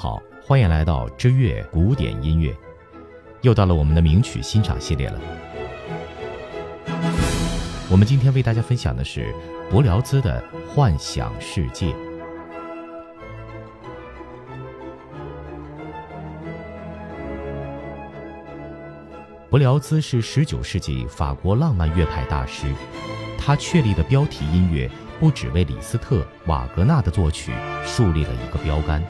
好，欢迎来到知乐古典音乐，又到了我们的名曲欣赏系列了。我们今天为大家分享的是柏辽兹的《幻想世界》。柏辽兹是19世纪法国浪漫乐派大师，他确立的标题音乐不只为李斯特、瓦格纳的作曲树立了一个标杆，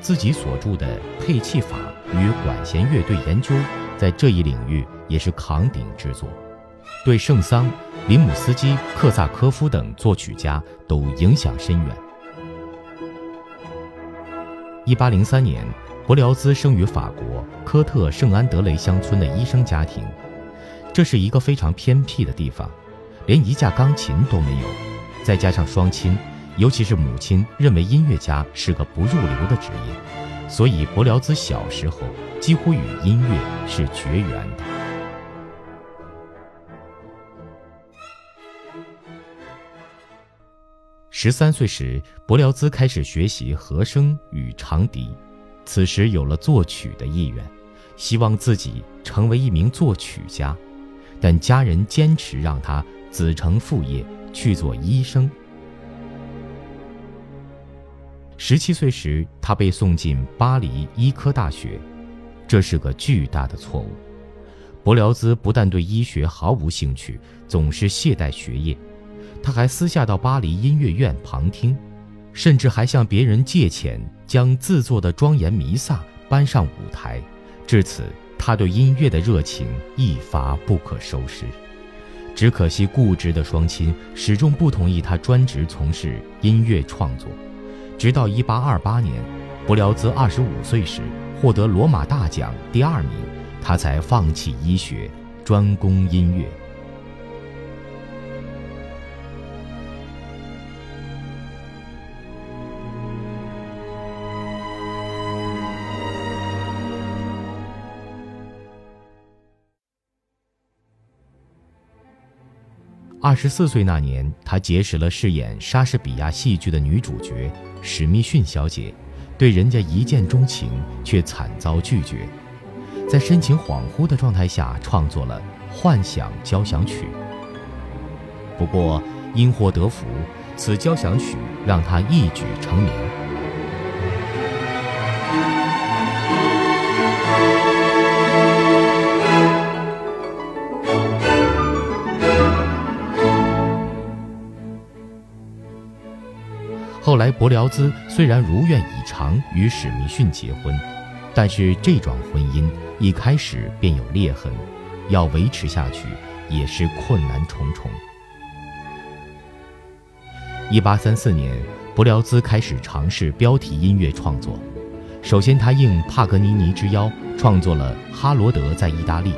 自己所著的《配器法与管弦乐队研究》在这一领域也是扛鼎之作，对圣桑、林姆斯基、克萨科夫等作曲家都影响深远。1803年。柏辽兹生于法国科特圣安德雷乡村的医生家庭，这是一个非常偏僻的地方，连一架钢琴都没有。再加上双亲，尤其是母亲认为音乐家是个不入流的职业，所以柏辽兹小时候几乎与音乐是绝缘的。十三岁时，柏辽兹开始学习和声与长笛。此时有了作曲的意愿，希望自己成为一名作曲家，但家人坚持让他子承父业去做医生。十七岁时，他被送进巴黎医科大学，这是个巨大的错误。柏辽兹不但对医学毫无兴趣，总是懈怠学业，他还私下到巴黎音乐院旁听。甚至还向别人借钱，将自作的庄严弥撒搬上舞台。至此，他对音乐的热情一发不可收拾。只可惜，固执的双亲始终不同意他专职从事音乐创作。直到1828年，布辽兹25岁时获得罗马大奖第二名，他才放弃医学，专攻音乐。二十四岁那年，他结识了饰演莎士比亚戏剧的女主角史密逊小姐，对人家一见钟情，却惨遭拒绝。在深情恍惚的状态下，创作了《幻想交响曲》。不过因祸得福，此交响曲让他一举成名。后来，柏辽兹虽然如愿以偿与史密逊结婚，但是这桩婚姻一开始便有裂痕，要维持下去也是困难重重。一八三四年，柏辽兹开始尝试标题音乐创作。首先，他应帕格尼尼之邀创作了《哈罗德在意大利》。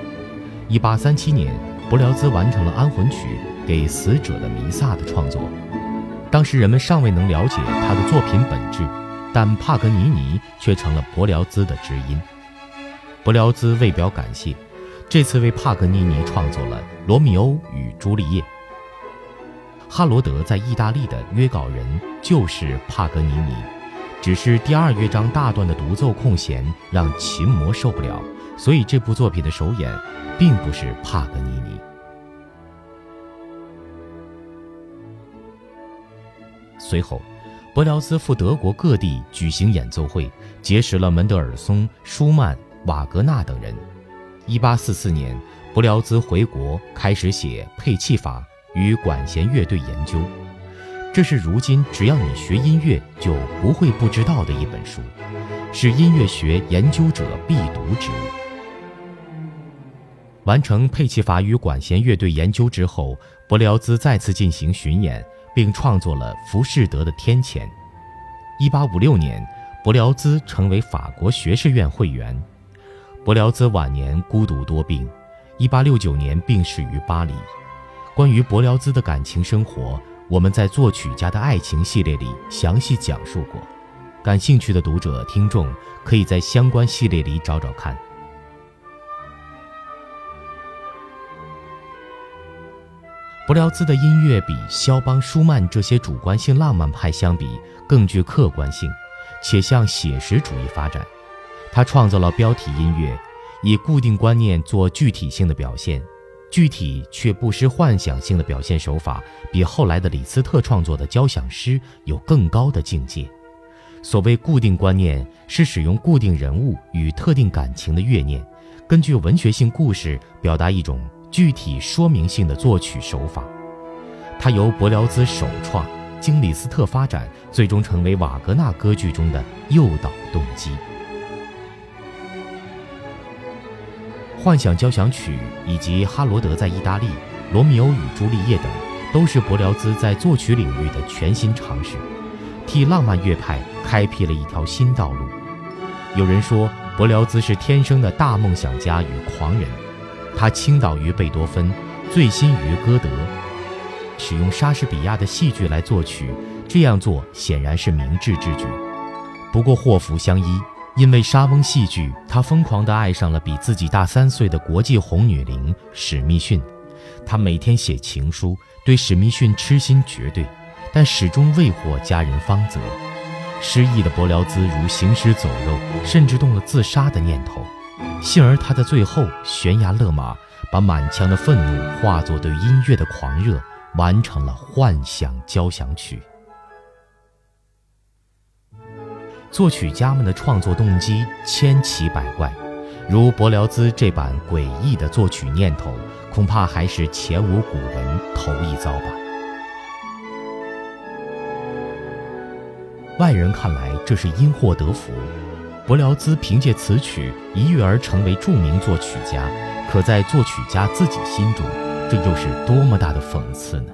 一八三七年，柏辽兹完成了安魂曲《给死者的弥撒》的创作。当时人们尚未能了解他的作品本质，但帕格尼尼却成了柏辽兹的知音。柏辽兹为表感谢，这次为帕格尼尼创作了《罗密欧与朱丽叶》。哈罗德在意大利的约稿人就是帕格尼尼，只是第二乐章大段的独奏空弦让琴魔受不了，所以这部作品的首演并不是帕格尼尼。随后，柏辽兹赴德国各地举行演奏会，结识了门德尔松、舒曼、瓦格纳等人。1844年，柏辽兹回国，开始写《配器法与管弦乐队研究》，这是如今只要你学音乐就不会不知道的一本书，是音乐学研究者必读之物。完成《配器法与管弦乐队研究》之后，柏辽兹再次进行巡演。并创作了《浮士德的天谴》。1856年，柏辽兹成为法国学士院会员。柏辽兹晚年孤独多病，1869年病逝于巴黎。关于柏辽兹的感情生活，我们在作曲家的爱情系列里详细讲述过，感兴趣的读者听众可以在相关系列里找找看。柏辽兹的音乐比肖邦、舒曼这些主观性浪漫派相比更具客观性，且向写实主义发展。他创造了标题音乐，以固定观念做具体性的表现，具体却不失幻想性的表现手法，比后来的李斯特创作的交响诗有更高的境界。所谓固定观念，是使用固定人物与特定感情的乐念，根据文学性故事表达一种具体说明性的作曲手法。它由柏辽兹首创，经李斯特发展，最终成为瓦格纳歌剧中的诱导动机。幻想交响曲以及哈罗德在意大利、罗密欧与朱丽叶等，都是柏辽兹在作曲领域的全新尝试，替浪漫乐派开辟了一条新道路。有人说，柏辽兹是天生的大梦想家与狂人，他倾倒于贝多芬，醉心于歌德，使用莎士比亚的戏剧来作曲，这样做显然是明智之举。不过祸福相依。因为莎翁戏剧，他疯狂地爱上了比自己大三岁的国际红女伶史密逊。他每天写情书，对史密逊痴心绝对，但始终未获佳人芳泽。失意的柏辽兹如行尸走肉，甚至动了自杀的念头。幸而他在最后悬崖勒马，把满腔的愤怒化作对音乐的狂热，完成了《幻想交响曲》。作曲家们的创作动机千奇百怪，如柏辽兹这般诡异的作曲念头，恐怕还是前无古人头一遭吧。外人看来，这是因祸得福。柏辽兹凭借此曲一跃而成为著名作曲家，可在作曲家自己心中，这又是多么大的讽刺呢？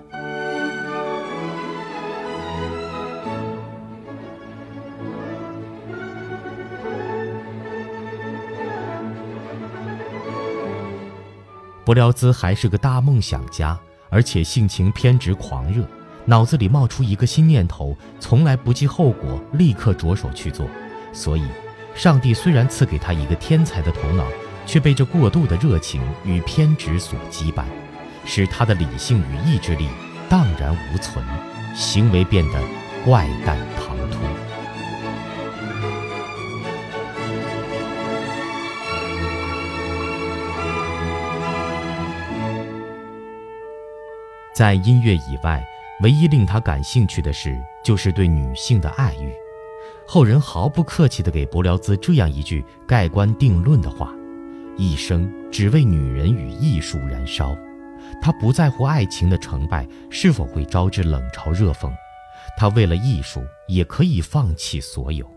柏辽兹还是个大梦想家，而且性情偏执狂热，脑子里冒出一个新念头，从来不计后果，立刻着手去做。所以，上帝虽然赐给他一个天才的头脑，却被这过度的热情与偏执所羁绊，使他的理性与意志力荡然无存，行为变得怪诞唐突。在音乐以外，唯一令他感兴趣的事，就是对女性的爱欲。后人毫不客气地给柏辽兹这样一句盖棺定论的话：一生只为女人与艺术燃烧。他不在乎爱情的成败是否会招致冷嘲热讽，他为了艺术也可以放弃所有。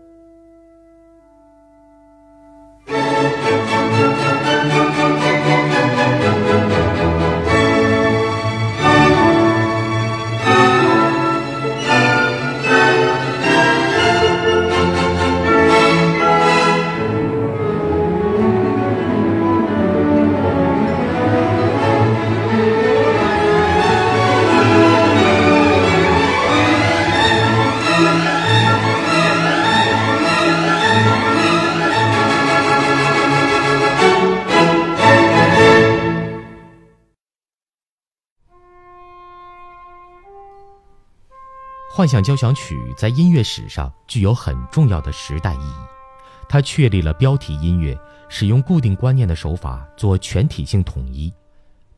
幻想交响曲在音乐史上具有很重要的时代意义，它确立了标题音乐使用固定观念的手法做全体性统一。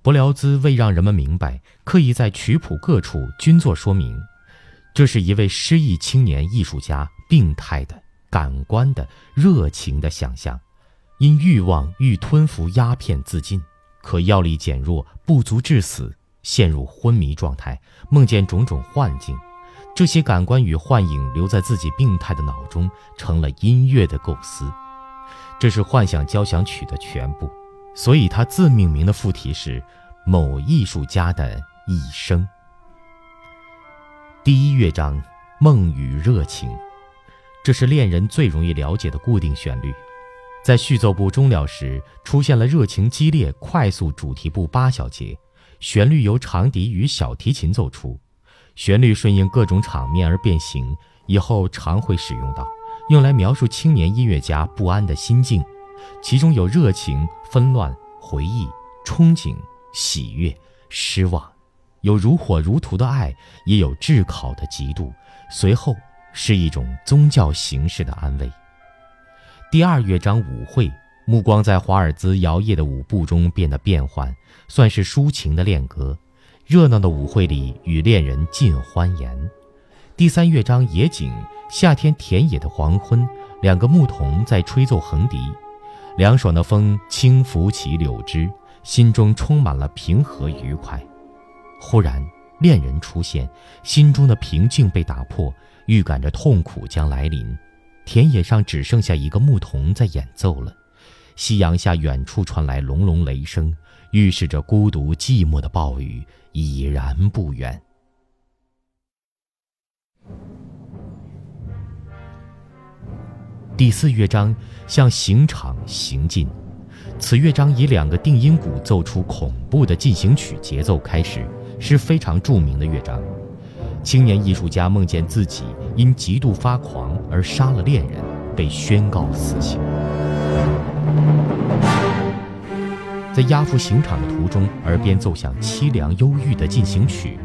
柏辽兹为让人们明白，刻意在曲谱各处均做说明，这是一位失意青年艺术家病态的、感官的、热情的想象，因欲望欲吞服鸦片自尽，可药力减弱，不足致死，陷入昏迷状态，梦见种种幻境。这些感官与幻影留在自己病态的脑中，成了音乐的构思。这是幻想交响曲的全部，所以它自命名的副题是“某艺术家的一生”。第一乐章，梦与热情，这是恋人最容易了解的固定旋律。在序奏部终了时，出现了热情激烈、快速主题部八小节，旋律由长笛与小提琴奏出。旋律顺应各种场面而变形，以后常会使用到，用来描述青年音乐家不安的心境，其中有热情、纷乱、回忆、憧憬、喜悦、失望，有如火如荼的爱，也有炙烤的嫉妒，随后是一种宗教形式的安慰。第二乐章舞会，目光在华尔兹摇曳的舞步中变得变幻，算是抒情的恋歌。热闹的舞会里，与恋人尽欢颜。第三乐章野景，夏天田野的黄昏，两个牧童在吹奏横笛，凉爽的风轻拂起柳枝，心中充满了平和愉快。忽然，恋人出现，心中的平静被打破，预感着痛苦将来临。田野上只剩下一个牧童在演奏了。夕阳下，远处传来隆隆雷声，预示着孤独寂寞的暴雨已然不远。第四乐章向刑场行进，此乐章以两个定音鼓奏出恐怖的进行曲节奏开始。是非常著名的乐章。青年艺术家梦见自己因极度发狂而杀了恋人，被宣告死刑。在押赴刑场的途中，耳边奏响凄凉忧郁的进行曲，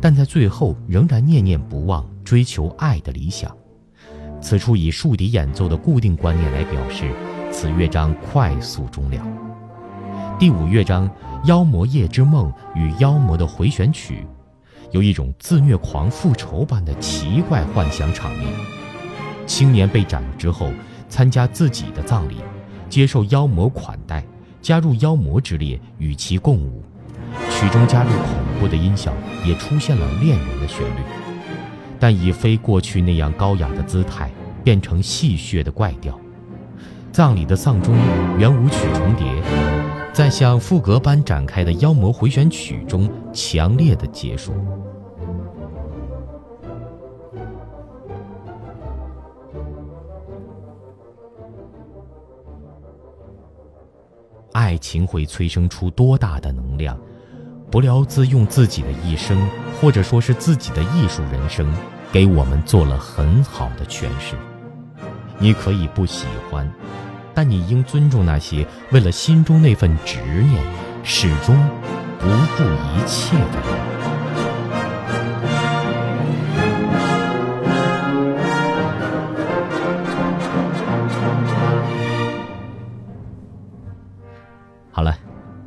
但在最后仍然念念不忘追求爱的理想。此处以竖笛演奏的固定观念来表示，此乐章快速终了。第五乐章。《妖魔夜之梦》与《妖魔的回旋曲》，有一种自虐狂复仇般的奇怪幻想场面。青年被斩之后，参加自己的葬礼，接受妖魔款待，加入妖魔之列，与其共舞。曲中加入恐怖的音效，也出现了恋人的旋律，但已非过去那样高雅的姿态，变成戏谑的怪调。葬礼的丧钟圆舞曲重叠。在像赋格般展开的妖魔回旋曲中，强烈的结束。爱情会催生出多大的能量？不料自用自己的一生，或者说是自己的艺术人生，给我们做了很好的诠释。你可以不喜欢。但你应尊重那些为了心中那份执念，始终不顾一切的人。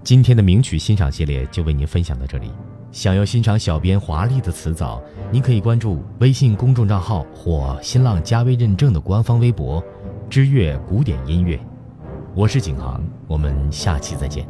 今天的名曲欣赏系列就为您分享到这里。想要欣赏小编华丽的词藻，您可以关注微信公众账号或新浪加微认证的官方微博。知乐古典音乐，我是景航，我们下期再见。